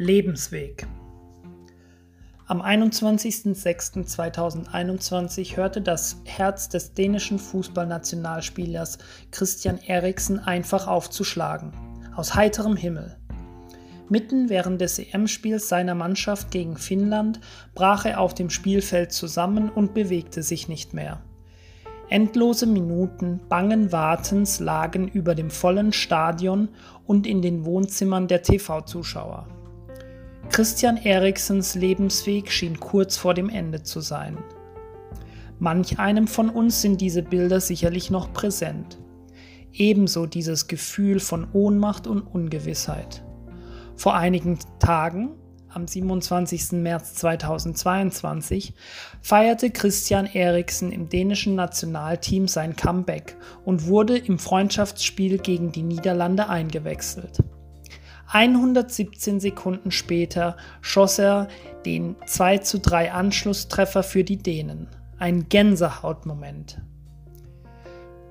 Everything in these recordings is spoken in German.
Lebensweg. Am 21.06.2021 hörte das Herz des dänischen Fußballnationalspielers Christian Eriksen einfach aufzuschlagen. Aus heiterem Himmel. Mitten während des EM-Spiels seiner Mannschaft gegen Finnland brach er auf dem Spielfeld zusammen und bewegte sich nicht mehr. Endlose Minuten bangen Wartens lagen über dem vollen Stadion und in den Wohnzimmern der TV-Zuschauer. Christian Eriksens Lebensweg schien kurz vor dem Ende zu sein. Manch einem von uns sind diese Bilder sicherlich noch präsent. Ebenso dieses Gefühl von Ohnmacht und Ungewissheit. Vor einigen Tagen am 27. März 2022 feierte Christian Eriksen im dänischen Nationalteam sein Comeback und wurde im Freundschaftsspiel gegen die Niederlande eingewechselt. 117 Sekunden später schoss er den 2 zu 3 Anschlusstreffer für die Dänen. Ein Gänsehautmoment.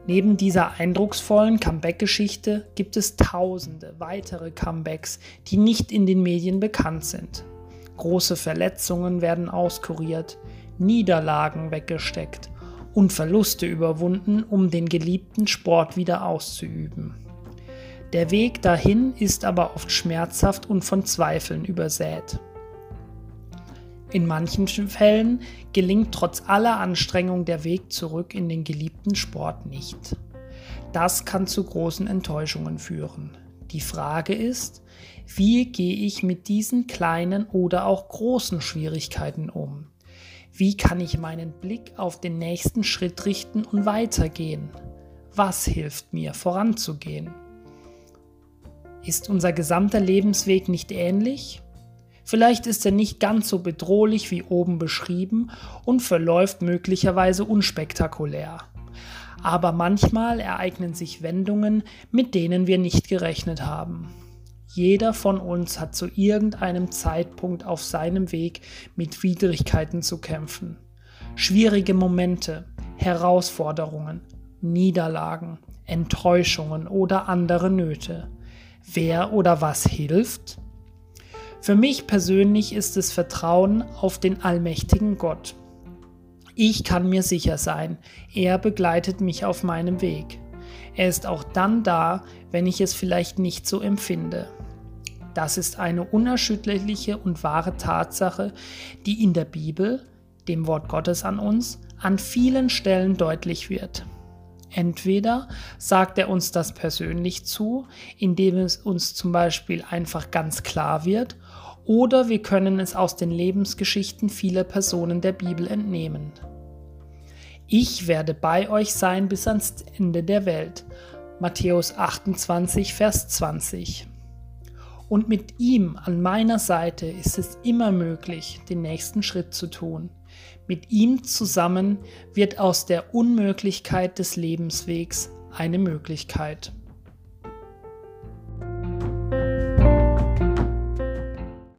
Neben dieser eindrucksvollen Comeback-Geschichte gibt es tausende weitere Comebacks, die nicht in den Medien bekannt sind. Große Verletzungen werden auskuriert, Niederlagen weggesteckt und Verluste überwunden, um den geliebten Sport wieder auszuüben. Der Weg dahin ist aber oft schmerzhaft und von Zweifeln übersät. In manchen Fällen gelingt trotz aller Anstrengung der Weg zurück in den geliebten Sport nicht. Das kann zu großen Enttäuschungen führen. Die Frage ist, wie gehe ich mit diesen kleinen oder auch großen Schwierigkeiten um? Wie kann ich meinen Blick auf den nächsten Schritt richten und weitergehen? Was hilft mir voranzugehen? Ist unser gesamter Lebensweg nicht ähnlich? Vielleicht ist er nicht ganz so bedrohlich wie oben beschrieben und verläuft möglicherweise unspektakulär. Aber manchmal ereignen sich Wendungen, mit denen wir nicht gerechnet haben. Jeder von uns hat zu irgendeinem Zeitpunkt auf seinem Weg mit Widrigkeiten zu kämpfen. Schwierige Momente, Herausforderungen, Niederlagen, Enttäuschungen oder andere Nöte. Wer oder was hilft? Für mich persönlich ist es Vertrauen auf den allmächtigen Gott. Ich kann mir sicher sein, er begleitet mich auf meinem Weg. Er ist auch dann da, wenn ich es vielleicht nicht so empfinde. Das ist eine unerschütterliche und wahre Tatsache, die in der Bibel, dem Wort Gottes an uns, an vielen Stellen deutlich wird. Entweder sagt er uns das persönlich zu, indem es uns zum Beispiel einfach ganz klar wird, oder wir können es aus den Lebensgeschichten vieler Personen der Bibel entnehmen. Ich werde bei euch sein bis ans Ende der Welt. Matthäus 28, Vers 20. Und mit ihm an meiner Seite ist es immer möglich, den nächsten Schritt zu tun. Mit ihm zusammen wird aus der Unmöglichkeit des Lebenswegs eine Möglichkeit.